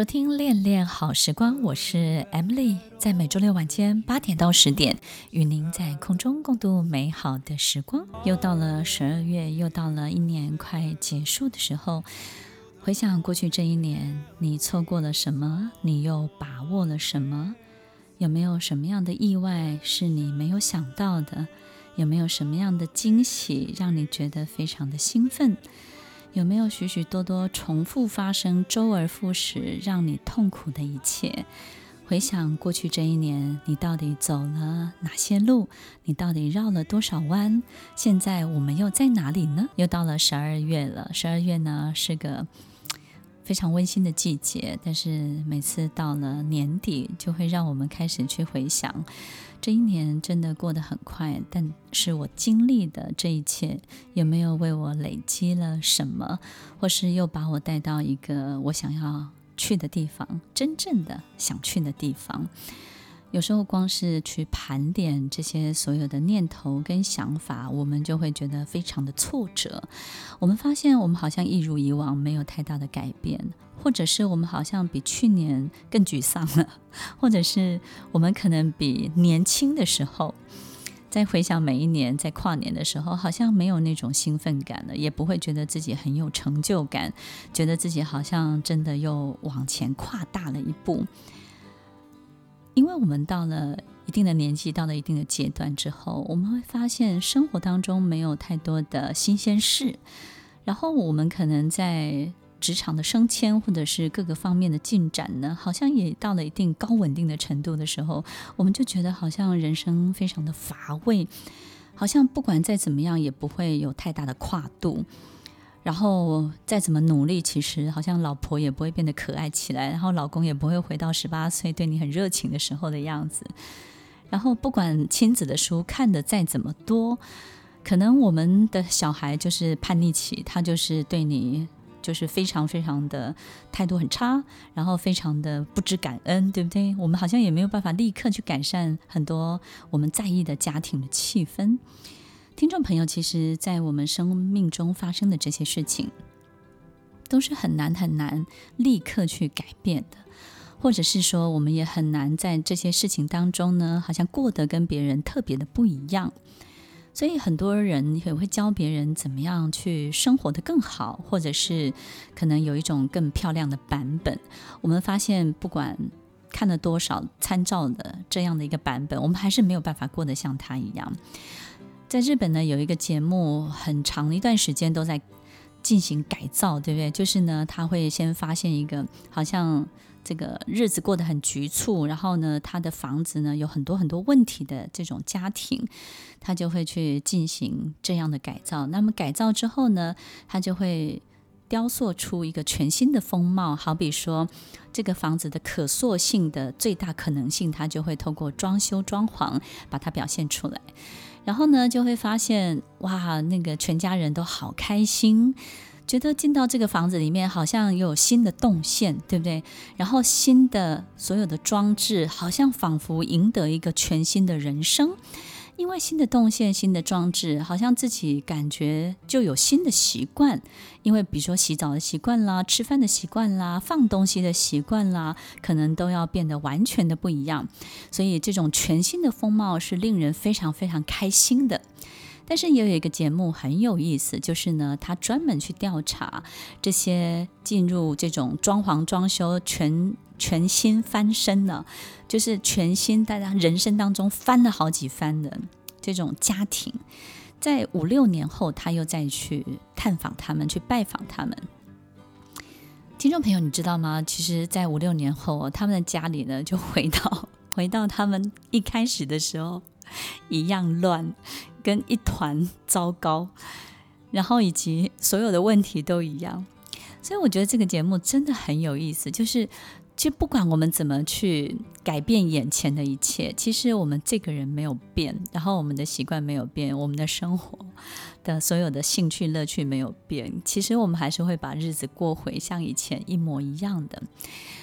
收听《恋恋好时光》，我是 Emily，在每周六晚间八点到十点，与您在空中共度美好的时光。又到了十二月，又到了一年快结束的时候。回想过去这一年，你错过了什么？你又把握了什么？有没有什么样的意外是你没有想到的？有没有什么样的惊喜让你觉得非常的兴奋？有没有许许多多重复发生、周而复始让你痛苦的一切？回想过去这一年，你到底走了哪些路？你到底绕了多少弯？现在我们又在哪里呢？又到了十二月了。十二月呢，是个非常温馨的季节，但是每次到了年底，就会让我们开始去回想。这一年真的过得很快，但是我经历的这一切有没有为我累积了什么，或是又把我带到一个我想要去的地方，真正的想去的地方？有时候光是去盘点这些所有的念头跟想法，我们就会觉得非常的挫折。我们发现我们好像一如以往没有太大的改变。或者是我们好像比去年更沮丧了，或者是我们可能比年轻的时候，在回想每一年在跨年的时候，好像没有那种兴奋感了，也不会觉得自己很有成就感，觉得自己好像真的又往前跨大了一步。因为我们到了一定的年纪，到了一定的阶段之后，我们会发现生活当中没有太多的新鲜事，然后我们可能在。职场的升迁，或者是各个方面的进展呢，好像也到了一定高稳定的程度的时候，我们就觉得好像人生非常的乏味，好像不管再怎么样也不会有太大的跨度，然后再怎么努力，其实好像老婆也不会变得可爱起来，然后老公也不会回到十八岁对你很热情的时候的样子，然后不管亲子的书看得再怎么多，可能我们的小孩就是叛逆期，他就是对你。就是非常非常的态度很差，然后非常的不知感恩，对不对？我们好像也没有办法立刻去改善很多我们在意的家庭的气氛。听众朋友，其实，在我们生命中发生的这些事情，都是很难很难立刻去改变的，或者是说，我们也很难在这些事情当中呢，好像过得跟别人特别的不一样。所以很多人也会教别人怎么样去生活得更好，或者是可能有一种更漂亮的版本。我们发现，不管看了多少参照的这样的一个版本，我们还是没有办法过得像他一样。在日本呢，有一个节目，很长一段时间都在进行改造，对不对？就是呢，他会先发现一个好像。这个日子过得很局促，然后呢，他的房子呢有很多很多问题的这种家庭，他就会去进行这样的改造。那么改造之后呢，他就会雕塑出一个全新的风貌。好比说，这个房子的可塑性的最大可能性，他就会透过装修装潢把它表现出来。然后呢，就会发现哇，那个全家人都好开心。觉得进到这个房子里面，好像又有新的动线，对不对？然后新的所有的装置，好像仿佛赢得一个全新的人生。因为新的动线、新的装置，好像自己感觉就有新的习惯。因为比如说洗澡的习惯啦、吃饭的习惯啦、放东西的习惯啦，可能都要变得完全的不一样。所以这种全新的风貌是令人非常非常开心的。但是也有一个节目很有意思，就是呢，他专门去调查这些进入这种装潢装修全全新翻身了，就是全新大家人生当中翻了好几番的这种家庭，在五六年后，他又再去探访他们，去拜访他们。听众朋友，你知道吗？其实，在五六年后，他们的家里呢，就回到 回到他们一开始的时候一样乱。跟一团糟糕，然后以及所有的问题都一样，所以我觉得这个节目真的很有意思，就是。其实不管我们怎么去改变眼前的一切，其实我们这个人没有变，然后我们的习惯没有变，我们的生活的所有的兴趣乐趣没有变，其实我们还是会把日子过回像以前一模一样的。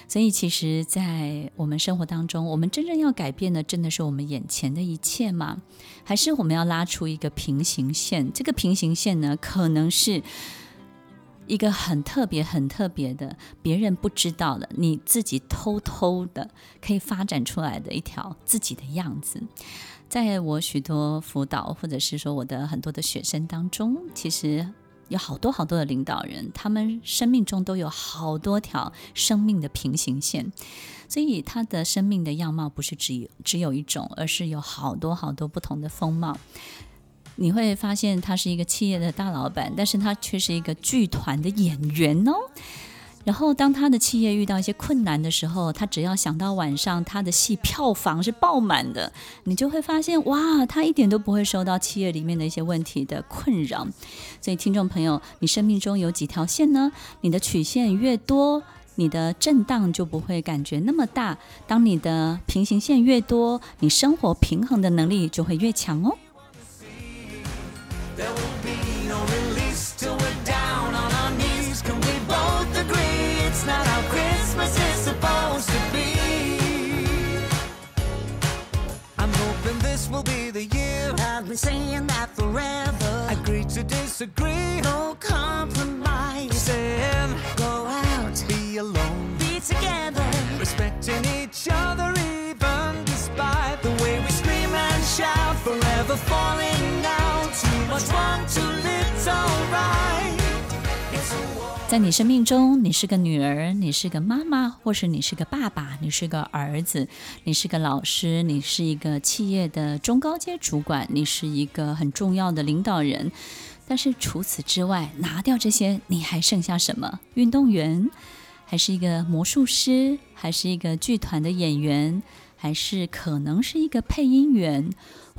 所以，其实，在我们生活当中，我们真正要改变的，真的是我们眼前的一切吗？还是我们要拉出一个平行线？这个平行线呢，可能是。一个很特别、很特别的，别人不知道的，你自己偷偷的可以发展出来的一条自己的样子。在我许多辅导，或者是说我的很多的学生当中，其实有好多好多的领导人，他们生命中都有好多条生命的平行线，所以他的生命的样貌不是只有只有一种，而是有好多好多不同的风貌。你会发现他是一个企业的大老板，但是他却是一个剧团的演员哦。然后当他的企业遇到一些困难的时候，他只要想到晚上他的戏票房是爆满的，你就会发现哇，他一点都不会受到企业里面的一些问题的困扰。所以听众朋友，你生命中有几条线呢？你的曲线越多，你的震荡就不会感觉那么大。当你的平行线越多，你生活平衡的能力就会越强哦。There will be no release till we're down on our knees. Can we both agree it's not how Christmas is supposed to be? I'm hoping this will be the year. I've been saying that forever. Agree to disagree, no compromise. Go out, be alone, be together, respecting each other, even despite the way we scream and shout, forever falling. 在你生命中，你是个女儿，你是个妈妈，或是你是个爸爸，你是个儿子，你是个老师，你是一个企业的中高阶主管，你是一个很重要的领导人。但是除此之外，拿掉这些，你还剩下什么？运动员，还是一个魔术师，还是一个剧团的演员，还是可能是一个配音员？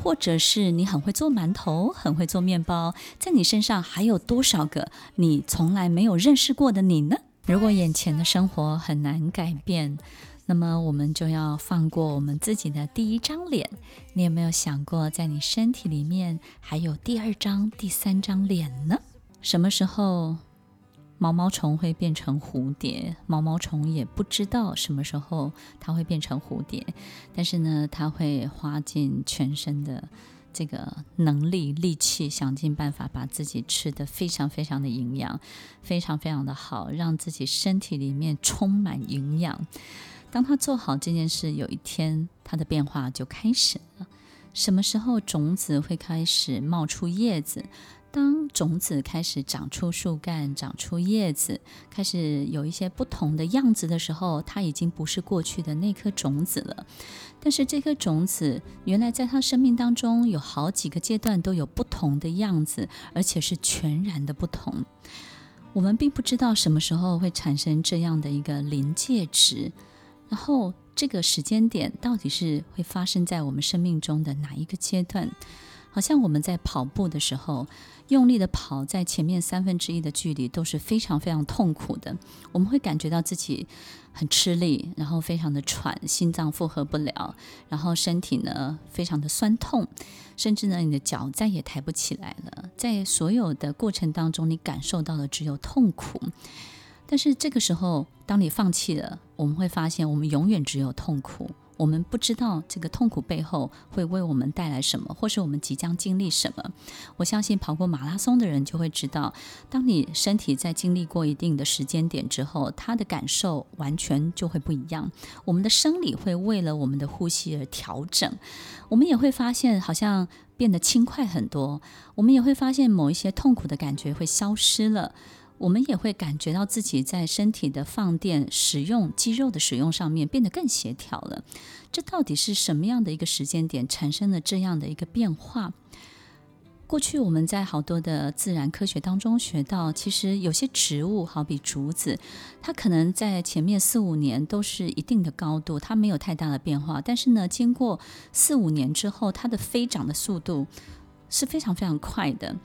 或者是你很会做馒头，很会做面包，在你身上还有多少个你从来没有认识过的你呢？如果眼前的生活很难改变，那么我们就要放过我们自己的第一张脸。你有没有想过，在你身体里面还有第二张、第三张脸呢？什么时候？毛毛虫会变成蝴蝶，毛毛虫也不知道什么时候它会变成蝴蝶，但是呢，它会花尽全身的这个能力、力气，想尽办法把自己吃得非常非常的营养，非常非常的好，让自己身体里面充满营养。当他做好这件事，有一天他的变化就开始了。什么时候种子会开始冒出叶子？当种子开始长出树干、长出叶子，开始有一些不同的样子的时候，它已经不是过去的那颗种子了。但是这颗种子原来在它生命当中有好几个阶段都有不同的样子，而且是全然的不同。我们并不知道什么时候会产生这样的一个临界值，然后这个时间点到底是会发生在我们生命中的哪一个阶段？好像我们在跑步的时候，用力的跑，在前面三分之一的距离都是非常非常痛苦的。我们会感觉到自己很吃力，然后非常的喘，心脏负荷不了，然后身体呢非常的酸痛，甚至呢你的脚再也抬不起来了。在所有的过程当中，你感受到的只有痛苦。但是这个时候，当你放弃了，我们会发现我们永远只有痛苦。我们不知道这个痛苦背后会为我们带来什么，或是我们即将经历什么。我相信跑过马拉松的人就会知道，当你身体在经历过一定的时间点之后，它的感受完全就会不一样。我们的生理会为了我们的呼吸而调整，我们也会发现好像变得轻快很多。我们也会发现某一些痛苦的感觉会消失了。我们也会感觉到自己在身体的放电、使用肌肉的使用上面变得更协调了。这到底是什么样的一个时间点产生了这样的一个变化？过去我们在好多的自然科学当中学到，其实有些植物，好比竹子，它可能在前面四五年都是一定的高度，它没有太大的变化。但是呢，经过四五年之后，它的飞长的速度是非常非常快的。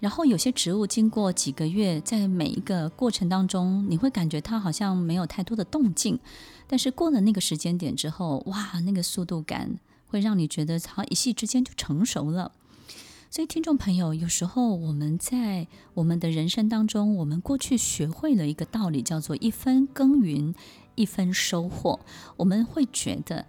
然后有些植物经过几个月，在每一个过程当中，你会感觉它好像没有太多的动静，但是过了那个时间点之后，哇，那个速度感会让你觉得好像一夕之间就成熟了。所以，听众朋友，有时候我们在我们的人生当中，我们过去学会了一个道理，叫做一分耕耘一分收获，我们会觉得。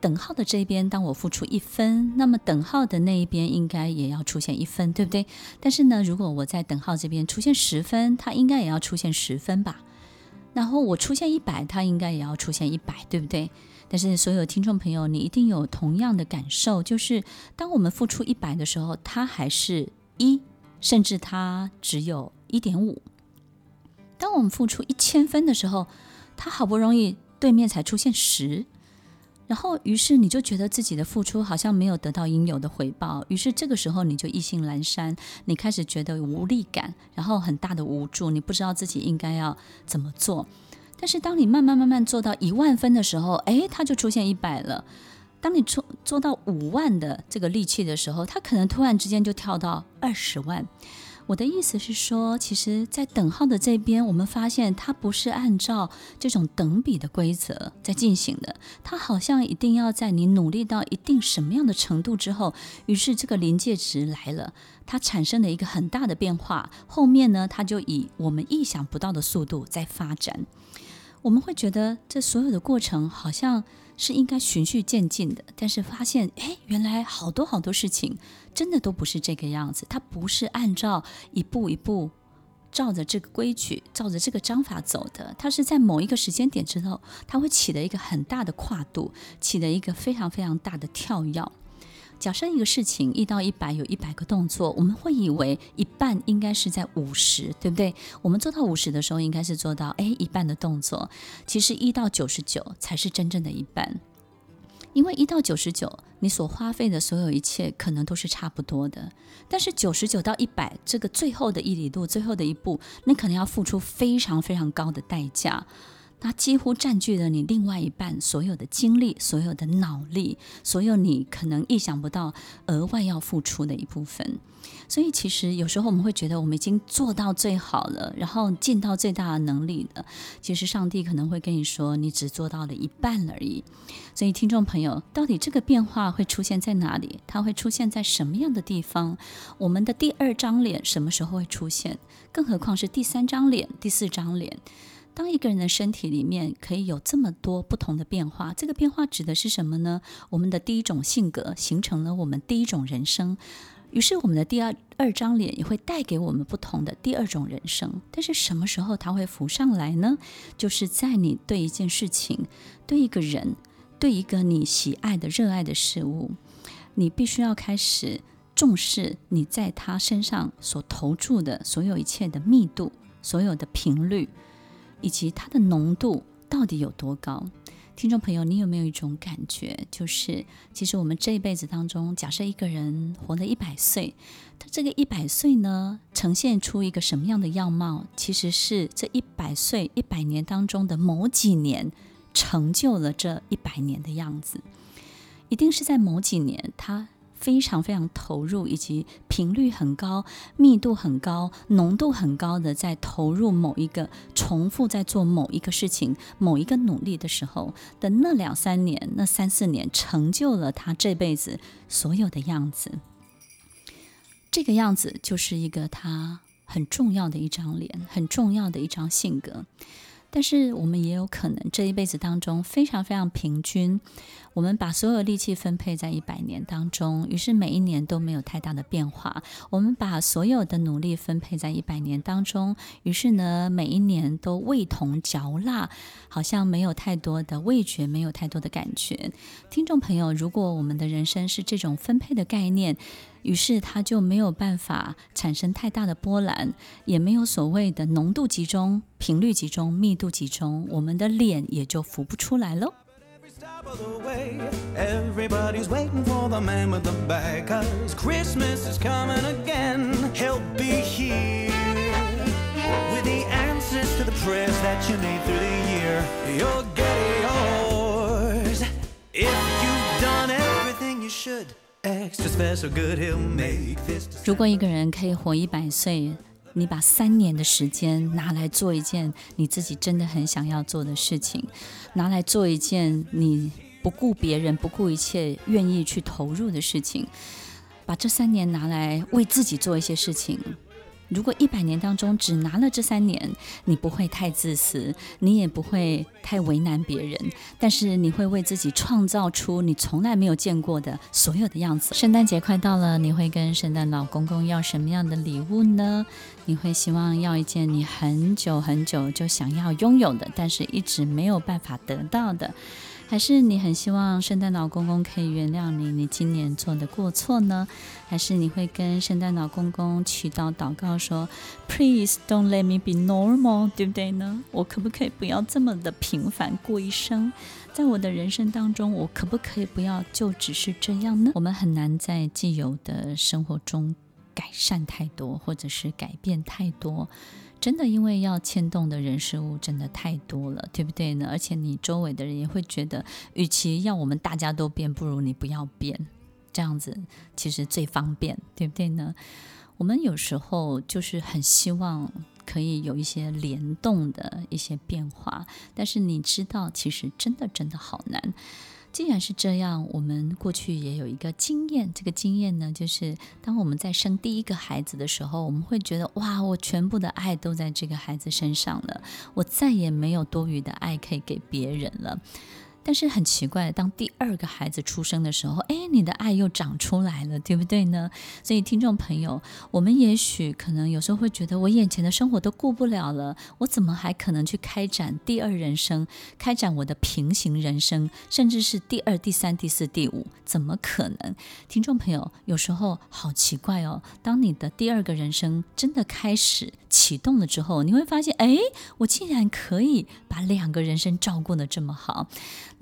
等号的这边，当我付出一分，那么等号的那一边应该也要出现一分，对不对？但是呢，如果我在等号这边出现十分，它应该也要出现十分吧？然后我出现一百，它应该也要出现一百，对不对？但是所有听众朋友，你一定有同样的感受，就是当我们付出一百的时候，它还是一，甚至它只有一点五。当我们付出一千分的时候，它好不容易对面才出现十。然后，于是你就觉得自己的付出好像没有得到应有的回报，于是这个时候你就意兴阑珊，你开始觉得无力感，然后很大的无助，你不知道自己应该要怎么做。但是当你慢慢慢慢做到一万分的时候，哎，它就出现一百了。当你做做到五万的这个力气的时候，它可能突然之间就跳到二十万。我的意思是说，其实，在等号的这边，我们发现它不是按照这种等比的规则在进行的，它好像一定要在你努力到一定什么样的程度之后，于是这个临界值来了，它产生了一个很大的变化，后面呢，它就以我们意想不到的速度在发展。我们会觉得这所有的过程好像是应该循序渐进的，但是发现，哎，原来好多好多事情真的都不是这个样子，它不是按照一步一步照着这个规矩、照着这个章法走的，它是在某一个时间点之后，它会起的一个很大的跨度，起的一个非常非常大的跳跃。假设一个事情一到一百有一百个动作，我们会以为一半应该是在五十，对不对？我们做到五十的时候，应该是做到哎一半的动作。其实一到九十九才是真正的一半，因为一到九十九，你所花费的所有一切可能都是差不多的。但是九十九到一百这个最后的一里路，最后的一步，你可能要付出非常非常高的代价。它几乎占据了你另外一半所有的精力、所有的脑力、所有你可能意想不到额外要付出的一部分。所以，其实有时候我们会觉得我们已经做到最好了，然后尽到最大的能力了。其实，上帝可能会跟你说，你只做到了一半而已。所以，听众朋友，到底这个变化会出现在哪里？它会出现在什么样的地方？我们的第二张脸什么时候会出现？更何况是第三张脸、第四张脸？当一个人的身体里面可以有这么多不同的变化，这个变化指的是什么呢？我们的第一种性格形成了我们第一种人生，于是我们的第二二张脸也会带给我们不同的第二种人生。但是什么时候它会浮上来呢？就是在你对一件事情、对一个人、对一个你喜爱的、热爱的事物，你必须要开始重视你在他身上所投注的所有一切的密度、所有的频率。以及它的浓度到底有多高？听众朋友，你有没有一种感觉，就是其实我们这一辈子当中，假设一个人活了一百岁，他这个一百岁呢，呈现出一个什么样的样貌？其实是这一百岁、一百年当中的某几年，成就了这一百年的样子，一定是在某几年他。非常非常投入，以及频率很高、密度很高、浓度很高的在投入某一个重复在做某一个事情、某一个努力的时候的那两三年、那三四年，成就了他这辈子所有的样子。这个样子就是一个他很重要的一张脸，很重要的一张性格。但是我们也有可能这一辈子当中非常非常平均，我们把所有力气分配在一百年当中，于是每一年都没有太大的变化。我们把所有的努力分配在一百年当中，于是呢，每一年都味同嚼蜡，好像没有太多的味觉，没有太多的感觉。听众朋友，如果我们的人生是这种分配的概念，于是它就没有办法产生太大的波澜，也没有所谓的浓度集中、频率集中、密度集中，我们的脸也就浮不出来喽。如果一个人可以活一百岁，你把三年的时间拿来做一件你自己真的很想要做的事情，拿来做一件你不顾别人、不顾一切愿意去投入的事情，把这三年拿来为自己做一些事情。如果一百年当中只拿了这三年，你不会太自私，你也不会太为难别人，但是你会为自己创造出你从来没有见过的所有的样子。圣诞节快到了，你会跟圣诞老公公要什么样的礼物呢？你会希望要一件你很久很久就想要拥有的，但是一直没有办法得到的。还是你很希望圣诞老公公可以原谅你，你今年做的过错呢？还是你会跟圣诞老公公祈祷祷告说，Please don't let me be normal，对不对呢？我可不可以不要这么的平凡过一生？在我的人生当中，我可不可以不要就只是这样呢？我们很难在既有的生活中改善太多，或者是改变太多。真的，因为要牵动的人事物真的太多了，对不对呢？而且你周围的人也会觉得，与其要我们大家都变，不如你不要变，这样子其实最方便，对不对呢？我们有时候就是很希望可以有一些联动的一些变化，但是你知道，其实真的真的好难。既然是这样，我们过去也有一个经验。这个经验呢，就是当我们在生第一个孩子的时候，我们会觉得哇，我全部的爱都在这个孩子身上了，我再也没有多余的爱可以给别人了。但是很奇怪，当第二个孩子出生的时候，哎，你的爱又长出来了，对不对呢？所以听众朋友，我们也许可能有时候会觉得，我眼前的生活都顾不了了，我怎么还可能去开展第二人生，开展我的平行人生，甚至是第二、第三、第四、第五？怎么可能？听众朋友，有时候好奇怪哦，当你的第二个人生真的开始启动了之后，你会发现，哎，我竟然可以把两个人生照顾得这么好。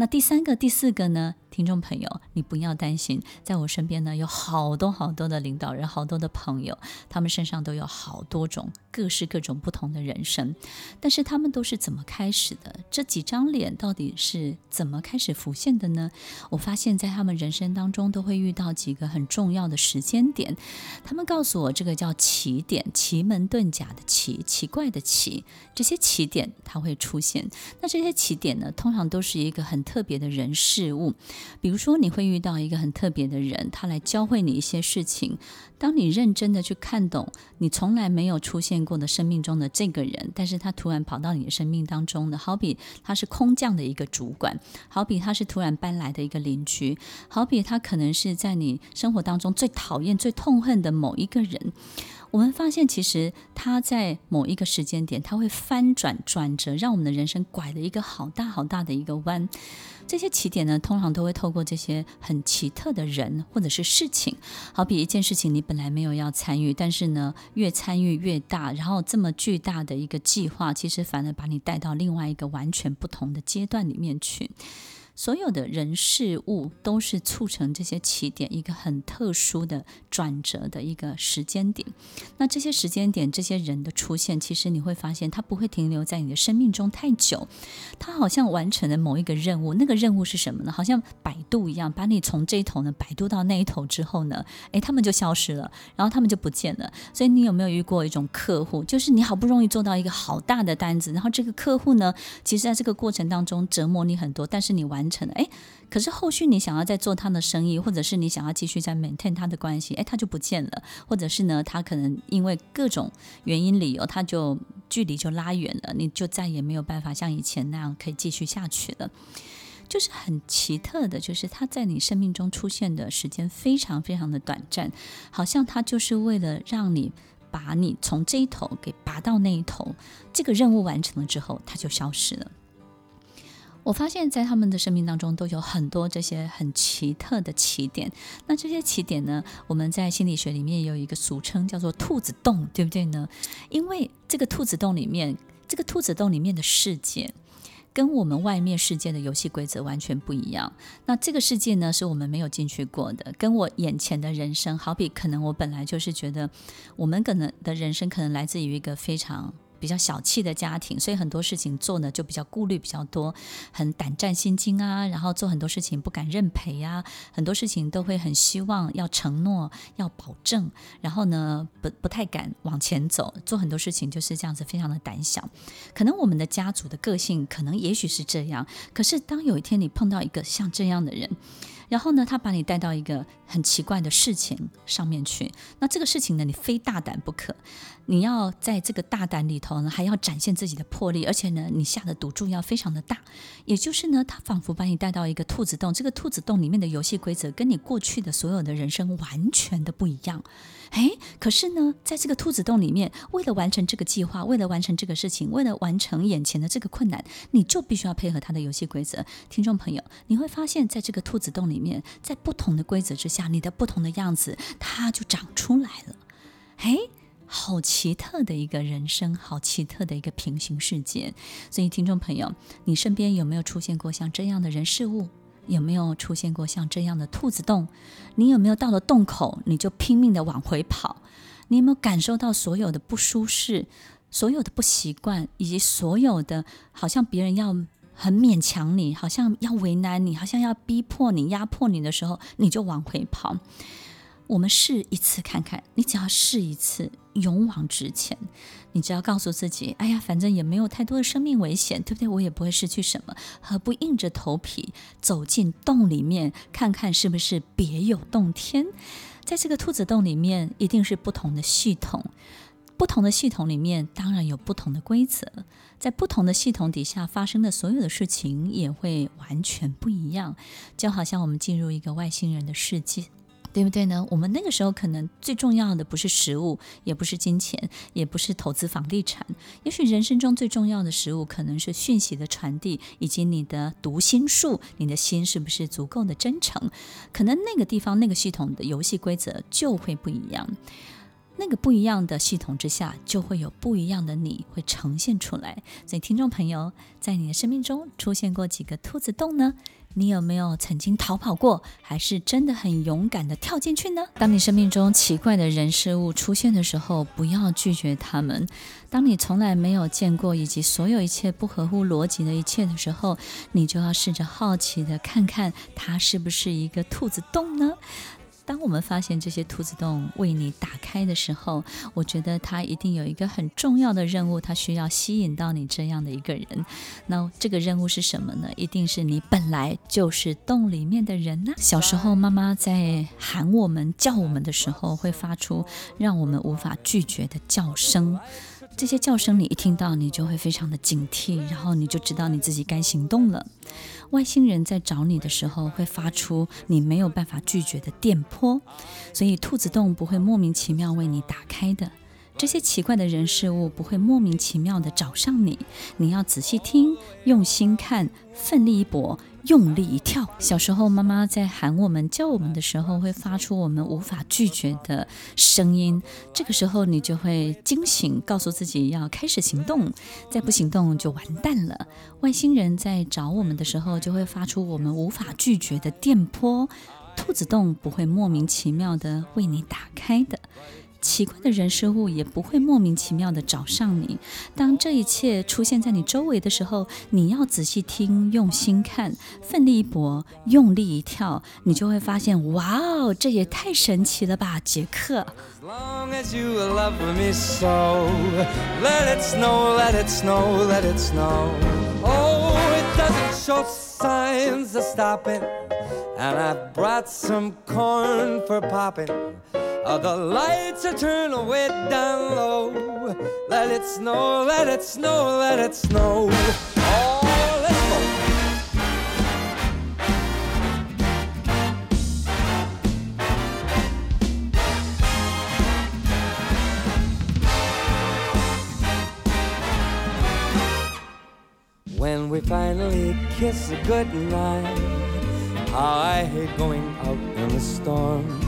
那第三个、第四个呢？听众朋友，你不要担心，在我身边呢，有好多好多的领导人，好多的朋友，他们身上都有好多种各式各种不同的人生，但是他们都是怎么开始的？这几张脸到底是怎么开始浮现的呢？我发现，在他们人生当中，都会遇到几个很重要的时间点。他们告诉我，这个叫奇点，奇门遁甲的奇，奇怪的奇，这些奇点它会出现。那这些奇点呢，通常都是一个很特别的人事物。比如说，你会遇到一个很特别的人，他来教会你一些事情。当你认真的去看懂你从来没有出现过的生命中的这个人，但是他突然跑到你的生命当中的，好比他是空降的一个主管，好比他是突然搬来的一个邻居，好比他可能是在你生活当中最讨厌、最痛恨的某一个人。我们发现，其实他在某一个时间点，他会翻转转折，让我们的人生拐了一个好大好大的一个弯。这些起点呢，通常都会透过这些很奇特的人或者是事情，好比一件事情，你本来没有要参与，但是呢，越参与越大，然后这么巨大的一个计划，其实反而把你带到另外一个完全不同的阶段里面去。所有的人事物都是促成这些起点一个很特殊的转折的一个时间点。那这些时间点，这些人的出现，其实你会发现，他不会停留在你的生命中太久。他好像完成了某一个任务，那个任务是什么呢？好像摆渡一样，把你从这一头呢摆渡到那一头之后呢，诶，他们就消失了，然后他们就不见了。所以你有没有遇过一种客户，就是你好不容易做到一个好大的单子，然后这个客户呢，其实在这个过程当中折磨你很多，但是你完。成了哎，可是后续你想要再做他的生意，或者是你想要继续再 maintain 他的关系，哎，他就不见了，或者是呢，他可能因为各种原因理由，他就距离就拉远了，你就再也没有办法像以前那样可以继续下去了。就是很奇特的，就是他在你生命中出现的时间非常非常的短暂，好像他就是为了让你把你从这一头给拔到那一头，这个任务完成了之后，他就消失了。我发现，在他们的生命当中，都有很多这些很奇特的起点。那这些起点呢，我们在心理学里面有一个俗称，叫做“兔子洞”，对不对呢？因为这个兔子洞里面，这个兔子洞里面的世界，跟我们外面世界的游戏规则完全不一样。那这个世界呢，是我们没有进去过的。跟我眼前的人生，好比可能我本来就是觉得，我们可能的人生可能来自于一个非常。比较小气的家庭，所以很多事情做呢就比较顾虑比较多，很胆战心惊啊，然后做很多事情不敢认赔呀，很多事情都会很希望要承诺要保证，然后呢不不太敢往前走，做很多事情就是这样子，非常的胆小。可能我们的家族的个性可能也许是这样，可是当有一天你碰到一个像这样的人。然后呢，他把你带到一个很奇怪的事情上面去。那这个事情呢，你非大胆不可。你要在这个大胆里头呢，还要展现自己的魄力，而且呢，你下的赌注要非常的大。也就是呢，他仿佛把你带到一个兔子洞，这个兔子洞里面的游戏规则跟你过去的所有的人生完全的不一样。哎，可是呢，在这个兔子洞里面，为了完成这个计划，为了完成这个事情，为了完成眼前的这个困难，你就必须要配合他的游戏规则。听众朋友，你会发现在这个兔子洞里面，在不同的规则之下，你的不同的样子，它就长出来了。哎。好奇特的一个人生，好奇特的一个平行世界。所以，听众朋友，你身边有没有出现过像这样的人事物？有没有出现过像这样的兔子洞？你有没有到了洞口，你就拼命的往回跑？你有没有感受到所有的不舒适、所有的不习惯，以及所有的好像别人要很勉强你，好像要为难你，好像要逼迫你、压迫你的时候，你就往回跑？我们试一次看看，你只要试一次，勇往直前。你只要告诉自己，哎呀，反正也没有太多的生命危险，对不对？我也不会失去什么，何不硬着头皮走进洞里面，看看是不是别有洞天？在这个兔子洞里面，一定是不同的系统，不同的系统里面当然有不同的规则，在不同的系统底下发生的所有的事情也会完全不一样，就好像我们进入一个外星人的世界。对不对呢？我们那个时候可能最重要的不是食物，也不是金钱，也不是投资房地产。也许人生中最重要的食物可能是讯息的传递，以及你的读心术，你的心是不是足够的真诚？可能那个地方那个系统的游戏规则就会不一样。那个不一样的系统之下，就会有不一样的你会呈现出来。所以，听众朋友，在你的生命中出现过几个兔子洞呢？你有没有曾经逃跑过，还是真的很勇敢的跳进去呢？当你生命中奇怪的人事物出现的时候，不要拒绝他们。当你从来没有见过以及所有一切不合乎逻辑的一切的时候，你就要试着好奇的看看它是不是一个兔子洞呢？当我们发现这些兔子洞为你打开的时候，我觉得它一定有一个很重要的任务，它需要吸引到你这样的一个人。那这个任务是什么呢？一定是你本来就是洞里面的人呢。小时候，妈妈在喊我们、叫我们的时候，会发出让我们无法拒绝的叫声。这些叫声你一听到，你就会非常的警惕，然后你就知道你自己该行动了。外星人在找你的时候，会发出你没有办法拒绝的电波，所以兔子洞不会莫名其妙为你打开的。这些奇怪的人事物不会莫名其妙的找上你，你要仔细听，用心看，奋力一搏，用力一跳。小时候，妈妈在喊我们、叫我们的时候，会发出我们无法拒绝的声音。这个时候，你就会惊醒，告诉自己要开始行动，再不行动就完蛋了。外星人在找我们的时候，就会发出我们无法拒绝的电波。兔子洞不会莫名其妙的为你打开的。奇怪的人事物也不会莫名其妙的找上你。当这一切出现在你周围的时候，你要仔细听，用心看，奋力一搏，用力一跳，你就会发现，哇哦，这也太神奇了吧，杰克。Uh, the lights are turned way down low. Let it snow, let it snow, let it snow. When we finally kiss goodnight, how I hate going out in the storm.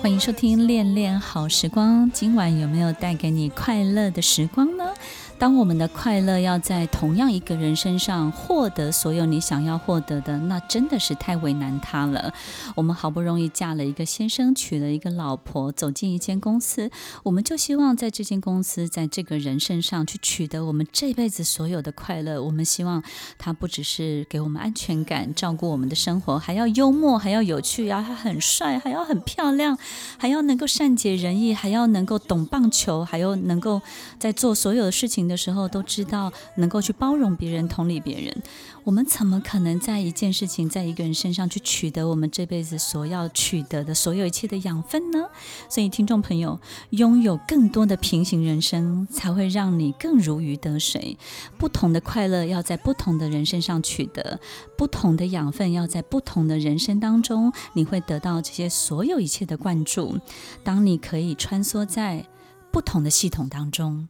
欢迎收听《恋恋好时光》，今晚有没有带给你快乐的时光呢？当我们的快乐要在同样一个人身上获得所有你想要获得的，那真的是太为难他了。我们好不容易嫁了一个先生，娶了一个老婆，走进一间公司，我们就希望在这间公司，在这个人身上去取得我们这辈子所有的快乐。我们希望他不只是给我们安全感，照顾我们的生活，还要幽默，还要有趣要，还很帅，还要很漂亮，还要能够善解人意，还要能够懂棒球，还要能够在做所有的事情的时候都知道能够去包容别人、同理别人，我们怎么可能在一件事情、在一个人身上去取得我们这辈子所要取得的所有一切的养分呢？所以，听众朋友，拥有更多的平行人生，才会让你更如鱼得水。不同的快乐要在不同的人身上取得，不同的养分要在不同的人生当中，你会得到这些所有一切的灌注。当你可以穿梭在不同的系统当中。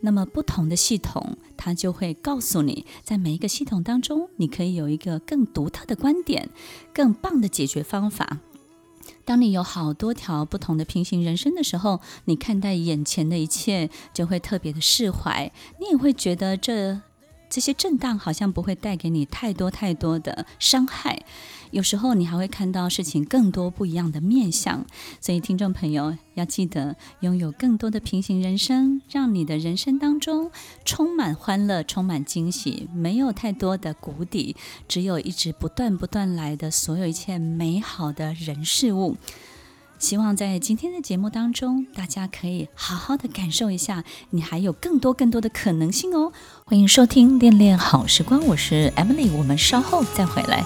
那么不同的系统，它就会告诉你，在每一个系统当中，你可以有一个更独特的观点，更棒的解决方法。当你有好多条不同的平行人生的时候，你看待眼前的一切就会特别的释怀，你也会觉得这这些震荡好像不会带给你太多太多的伤害。有时候你还会看到事情更多不一样的面相，所以听众朋友要记得拥有更多的平行人生，让你的人生当中充满欢乐、充满惊喜，没有太多的谷底，只有一直不断不断来的所有一切美好的人事物。希望在今天的节目当中，大家可以好好的感受一下，你还有更多更多的可能性哦。欢迎收听《恋恋好时光》，我是 Emily，我们稍后再回来。